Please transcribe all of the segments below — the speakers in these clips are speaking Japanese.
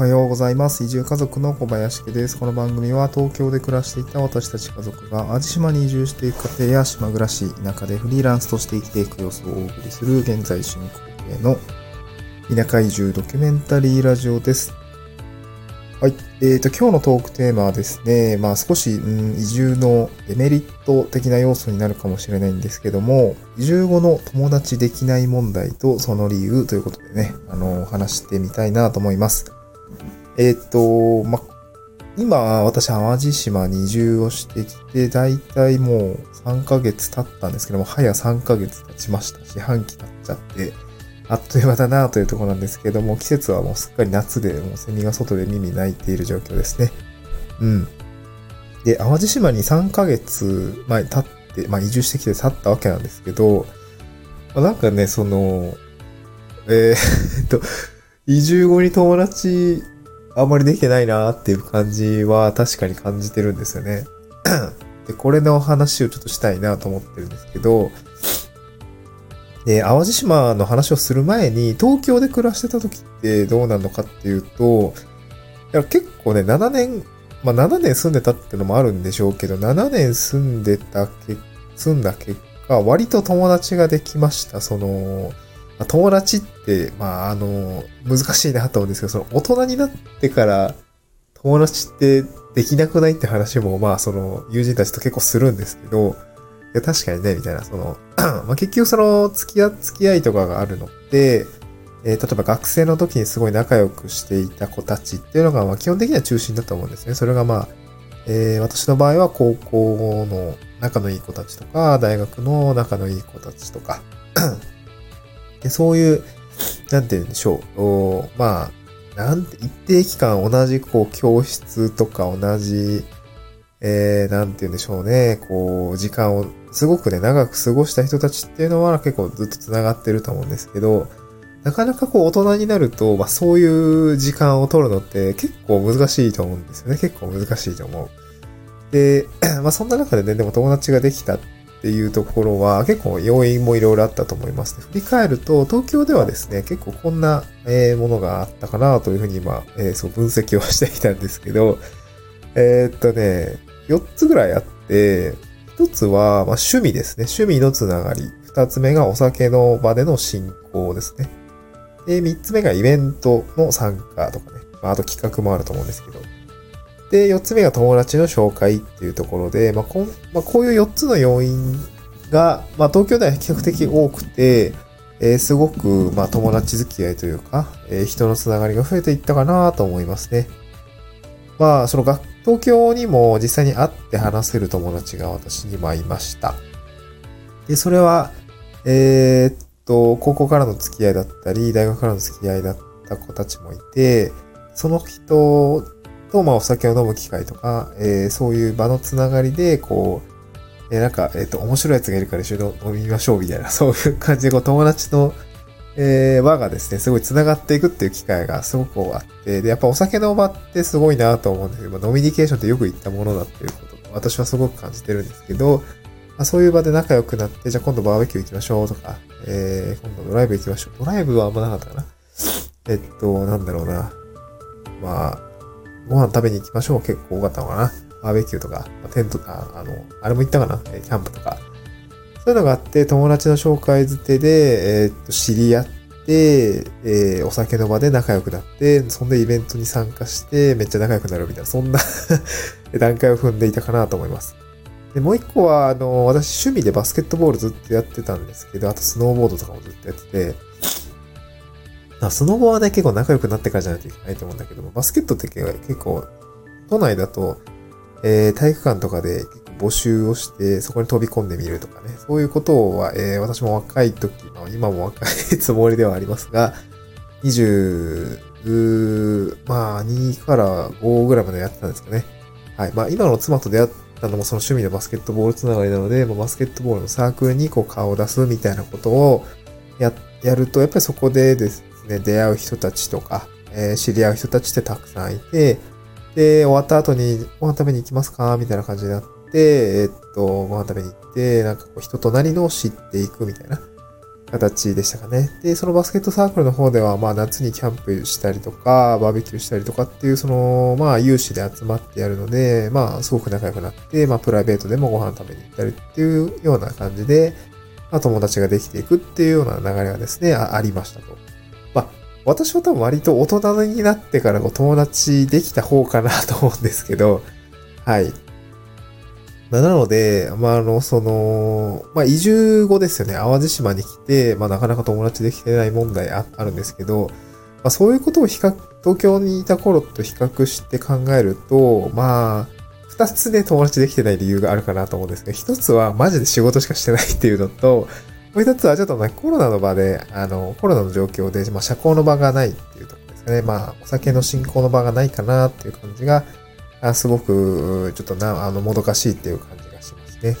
はようございます。移住家族の小林家です。この番組は東京で暮らしていた私たち家族が淡路島に移住していく家庭や島暮らし、田舎でフリーランスとして生きていく様子をお送りする現在進行形の田舎移住ドキュメンタリーラジオです。はい。えっ、ー、と、今日のトークテーマはですね、まあ少し、うん、移住のデメリット的な要素になるかもしれないんですけども、移住後の友達できない問題とその理由ということでね、あの、話してみたいなと思います。えっ、ー、と、ま、今、私、淡路島に移住をしてきて、だいたいもう3ヶ月経ったんですけども、早3ヶ月経ちました。四半期経っちゃって、あっという間だなというところなんですけども、季節はもうすっかり夏で、もうセミが外で耳鳴いている状況ですね。うん。で、淡路島に3ヶ月前経って、まあ移住してきて経ったわけなんですけど、まあ、なんかね、その、えー、っと、移住後に友達あんまりできてないなーっていう感じは確かに感じてるんですよね。で、これの話をちょっとしたいなと思ってるんですけど、で、淡路島の話をする前に、東京で暮らしてた時ってどうなのかっていうと、いや結構ね、7年、まあ7年住んでたってのもあるんでしょうけど、7年住んでたけ、住んだ結果、割と友達ができました。その、まあ、友達って、まああの、難しいなと思うんですけど、その大人になってから友達ってできなくないって話も、まあその友人たちと結構するんですけど、いや、確かにね、みたいな、その、まあ、結局その、付き合、付き合いとかがあるのって、えー、例えば学生の時にすごい仲良くしていた子たちっていうのが、まあ、基本的には中心だと思うんですね。それがまあ、えー、私の場合は高校の仲のいい子たちとか、大学の仲のいい子たちとか、でそういう、なんて言うんでしょう。まあ、なんて、一定期間同じこう教室とか同じ、えー、なんて言うんでしょうね。こう、時間をすごくね、長く過ごした人たちっていうのは結構ずっと繋がってると思うんですけど、なかなかこう大人になると、まあそういう時間を取るのって結構難しいと思うんですよね。結構難しいと思う。で、まあそんな中でね、でも友達ができたっていうところは結構要因もいろいろあったと思いますね。振り返ると、東京ではですね、結構こんなものがあったかなというふうに今、えー、そう分析をしてきたんですけど、えー、っとね、4つぐらいあって、1つは、ま、趣味ですね。趣味のつながり。2つ目がお酒の場での進行ですね。で、3つ目がイベントの参加とかね。まあ、あと企画もあると思うんですけど。で、4つ目が友達の紹介っていうところで、まあこんまあ、こういう4つの要因が、まあ、東京では比較的多くて、えー、すごく、まあ、友達付き合いというか、えー、人のつながりが増えていったかなと思いますね。まあ、その学東京にも実際に会って話せる友達が私にはいました。で、それは、えー、っと、高校からの付き合いだったり、大学からの付き合いだった子たちもいて、その人と、まあ、お酒を飲む機会とか、えー、そういう場のつながりで、こう、えー、なんか、えっ、と、面白い奴がいるから一緒に飲みましょうみたいな、そういう感じで、こう、友達のえー、輪がですね、すごい繋がっていくっていう機会がすごくあって、で、やっぱお酒の場ってすごいなと思うんですけど、ノミニケーションってよく言ったものだっていうことを私はすごく感じてるんですけど、まあ、そういう場で仲良くなって、じゃあ今度バーベキュー行きましょうとか、えー、今度ドライブ行きましょう。ドライブはあんまなかったかな。えっと、なんだろうな。まあ、ご飯食べに行きましょう。結構多かったのかな。バーベキューとか、テント、ああの、あれも行ったかな。キャンプとか。そういうのがあって、友達の紹介づてで、えー、っと、知り合って、えー、お酒の場で仲良くなって、そんでイベントに参加して、めっちゃ仲良くなるみたいな、そんな 段階を踏んでいたかなと思います。で、もう一個は、あの、私趣味でバスケットボールずっとやってたんですけど、あとスノーボードとかもずっとやってて、スノボはね、結構仲良くなってからじゃないといけないと思うんだけども、バスケットって結構、都内だと、えー、体育館とかで募集をして、そこに飛び込んでみるとかね。そういうことは、えー、私も若い時、まあ、今も若いつもりではありますが、20、まあ、2から5ぐらいまでやってたんですかね。はい。まあ、今の妻と出会ったのもその趣味のバスケットボールつながりなので、まあ、バスケットボールのサークルにこう顔を出すみたいなことをや、やると、やっぱりそこでですね、出会う人たちとか、えー、知り合う人たちってたくさんいて、で、終わった後にご飯食べに行きますか？みたいな感じになって、、えっと、ご飯食べに行って、なんかこう人となりのを知っていくみたいな。形でしたかね。で、そのバスケットサークルの方では、まあ夏にキャンプしたりとか、バーベキューしたりとかっていう、その、まあ有志で集まってやるので、まあすごく仲良くなって、まあプライベートでもご飯食べに行ったりっていうような感じで、まあ友達ができていくっていうような流れがですね、あありましたと。私は多分割と大人になってからお友達できた方かなと思うんですけど、はい。なので、まあ、あの、その、まあ、移住後ですよね。淡路島に来て、まあ、なかなか友達できてない問題あるんですけど、まあ、そういうことを比較、東京にいた頃と比較して考えると、まあ、二つで友達できてない理由があるかなと思うんですけど、一つはマジで仕事しかしてないっていうのと、もう一つはちょっとね、コロナの場で、あの、コロナの状況で、まあ、社交の場がないっていうところですかね。まあ、お酒の進行の場がないかなっていう感じが、あすごく、ちょっとな、あの、もどかしいっていう感じがしますね。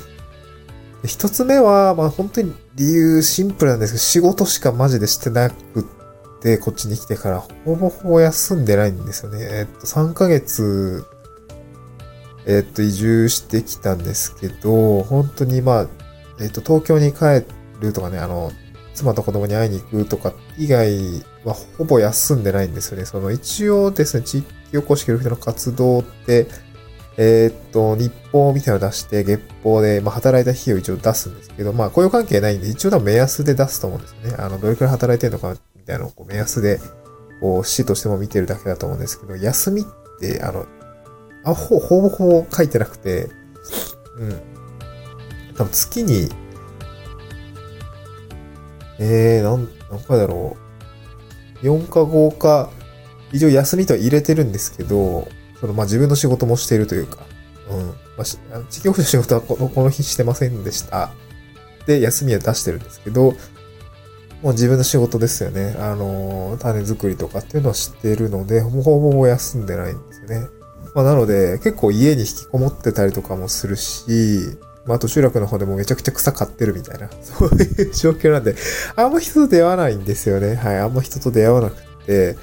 一つ目は、まあ本当に理由シンプルなんですけど、仕事しかマジでしてなくって、こっちに来てからほぼほぼ休んでないんですよね。えっと、3ヶ月、えっと、移住してきたんですけど、本当にまあ、えっと、東京に帰っるとかね、あの、妻と子供に会いに行くとか以外はほぼ休んでないんですよね。その一応ですね、地域おこし協力隊の活動って、えー、っと、日報みたいなのを出して、月報で、まあ、働いた日を一応出すんですけど、まあ、雇用関係ないんで、一応多分目安で出すと思うんですよね。あの、どれくらい働いてるのか、みたいなのをこう目安で、こう、市としても見てるだけだと思うんですけど、休みって、あの、あ、ほ、ほぼほぼ書いてなくて、うん。多分月に、えー、なん、何回だろう。4か5か、一応休みとは入れてるんですけど、そのまあ自分の仕事もしているというか、うん。まあ、地域保の仕事はこのこの日してませんでした。で、休みは出してるんですけど、もう自分の仕事ですよね。あの、種作りとかっていうのは知っているので、ほぼほぼ休んでないんですよね。まあ、なので、結構家に引きこもってたりとかもするし、まあ、あと集落の方でもめちゃくちゃ草買ってるみたいな、そういう状況なんで、あんま人と出会わないんですよね。はい、あんま人と出会わなくて、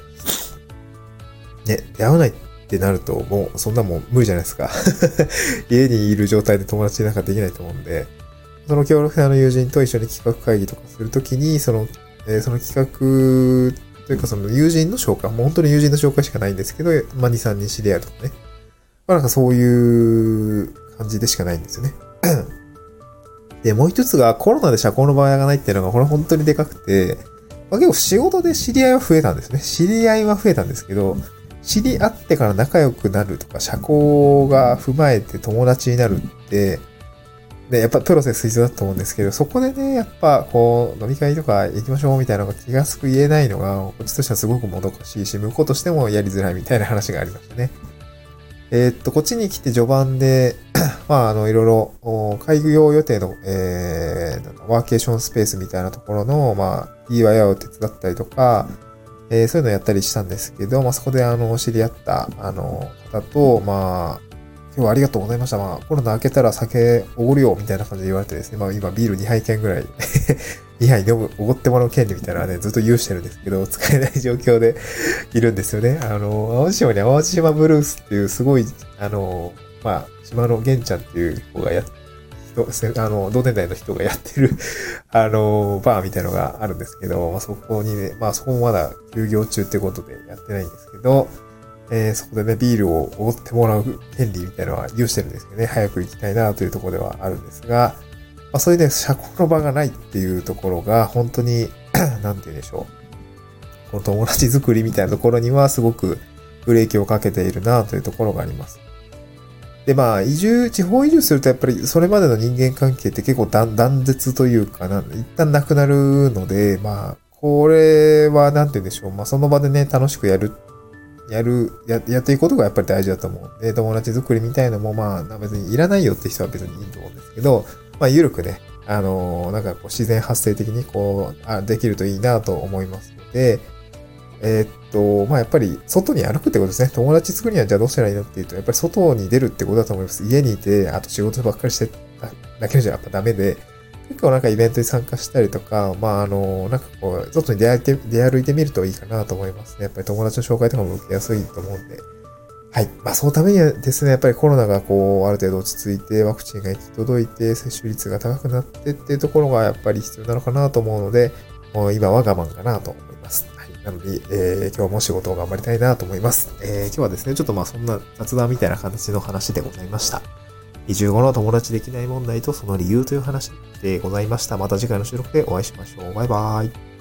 ね、出会わないってなると、もうそんなもん無理じゃないですか。家にいる状態で友達なんかできないと思うんで、その協力隊の友人と一緒に企画会議とかするときに、その、えー、その企画というかその友人の紹介、もう本当に友人の紹介しかないんですけど、まあ、2、3人知り合うとかね。まあ、なんかそういう感じでしかないんですよね。で、もう一つがコロナで社交の場合がないっていうのが、これ本当にでかくて、まあ、結構仕事で知り合いは増えたんですね。知り合いは増えたんですけど、知り合ってから仲良くなるとか、社交が踏まえて友達になるって、で、やっぱプロセス必要だと思うんですけど、そこでね、やっぱこう、飲み会とか行きましょうみたいなのが気がつく言えないのが、こっちとしてはすごくもどかしいし、向こうとしてもやりづらいみたいな話がありましたね。えー、っと、こっちに来て序盤で まあ、あの、いろいろ、開業予定の、えー、ワーケーションスペースみたいなところの、まあ、DIY を手伝ったりとか、えー、そういうのをやったりしたんですけど、まあ、そこであの、知り合った、あの、方と、まあ、今日はありがとうございました。まあ、コロナ明けたら酒おごるよ、みたいな感じで言われてですね、まあ、今ビール2杯券ぐらい 2杯飲む、おごってもらう権利みたいなのはね、ずっと有してるんですけど、使えない状況で いるんですよね。あの、淡路島に淡路島ブルースっていうすごい、あの、まあ、島の玄ちゃんっていう子がやっあの、同年代の人がやってる あの、バーみたいのがあるんですけど、まあ、そこにね、まあ、そこもまだ休業中ってことでやってないんですけど、えー、そこでね、ビールをおごってもらう権利みたいなのは有してるんですけどね、早く行きたいなというところではあるんですが、まあ、そういうね、社交の場がないっていうところが、本当に なんて言うんでしょう。この友達作りみたいなところにはすごくブレーキをかけているなというところがあります。で、まあ、移住、地方移住するとやっぱりそれまでの人間関係って結構断絶というかな、一旦なくなるので、まあ、これはなんて言うんでしょう。まあ、その場でね、楽しくやる、やる、や、やっていくことがやっぱり大事だと思うんで、友達作りみたいのもまあ、別にいらないよって人は別にいいと思うんですけど、まあ、ゆるくね、あのー、なんかこう自然発生的にこう、あ、できるといいなと思いますので、えー、っと、まあ、やっぱり外に歩くってことですね。友達作るにはじゃあどうしたらいいのっていうと、やっぱり外に出るってことだと思います。家にいて、あと仕事ばっかりしてだけじゃやっぱダメで、結構なんかイベントに参加したりとか、まあ、あの、なんかこう、外に出歩いて、出歩いてみるといいかなと思いますね。やっぱり友達の紹介とかも受けやすいと思うんで。はい。まあ、そのためにはですね、やっぱりコロナがこう、ある程度落ち着いて、ワクチンが行き届いて、接種率が高くなってっていうところがやっぱり必要なのかなと思うので、もう今は我慢かなと思います。はい。なので、えー、今日も仕事を頑張りたいなと思います。えー、今日はですね、ちょっとまあそんな雑談みたいな形の話でございました。移住後の友達できない問題とその理由という話でございました。また次回の収録でお会いしましょう。バイバーイ。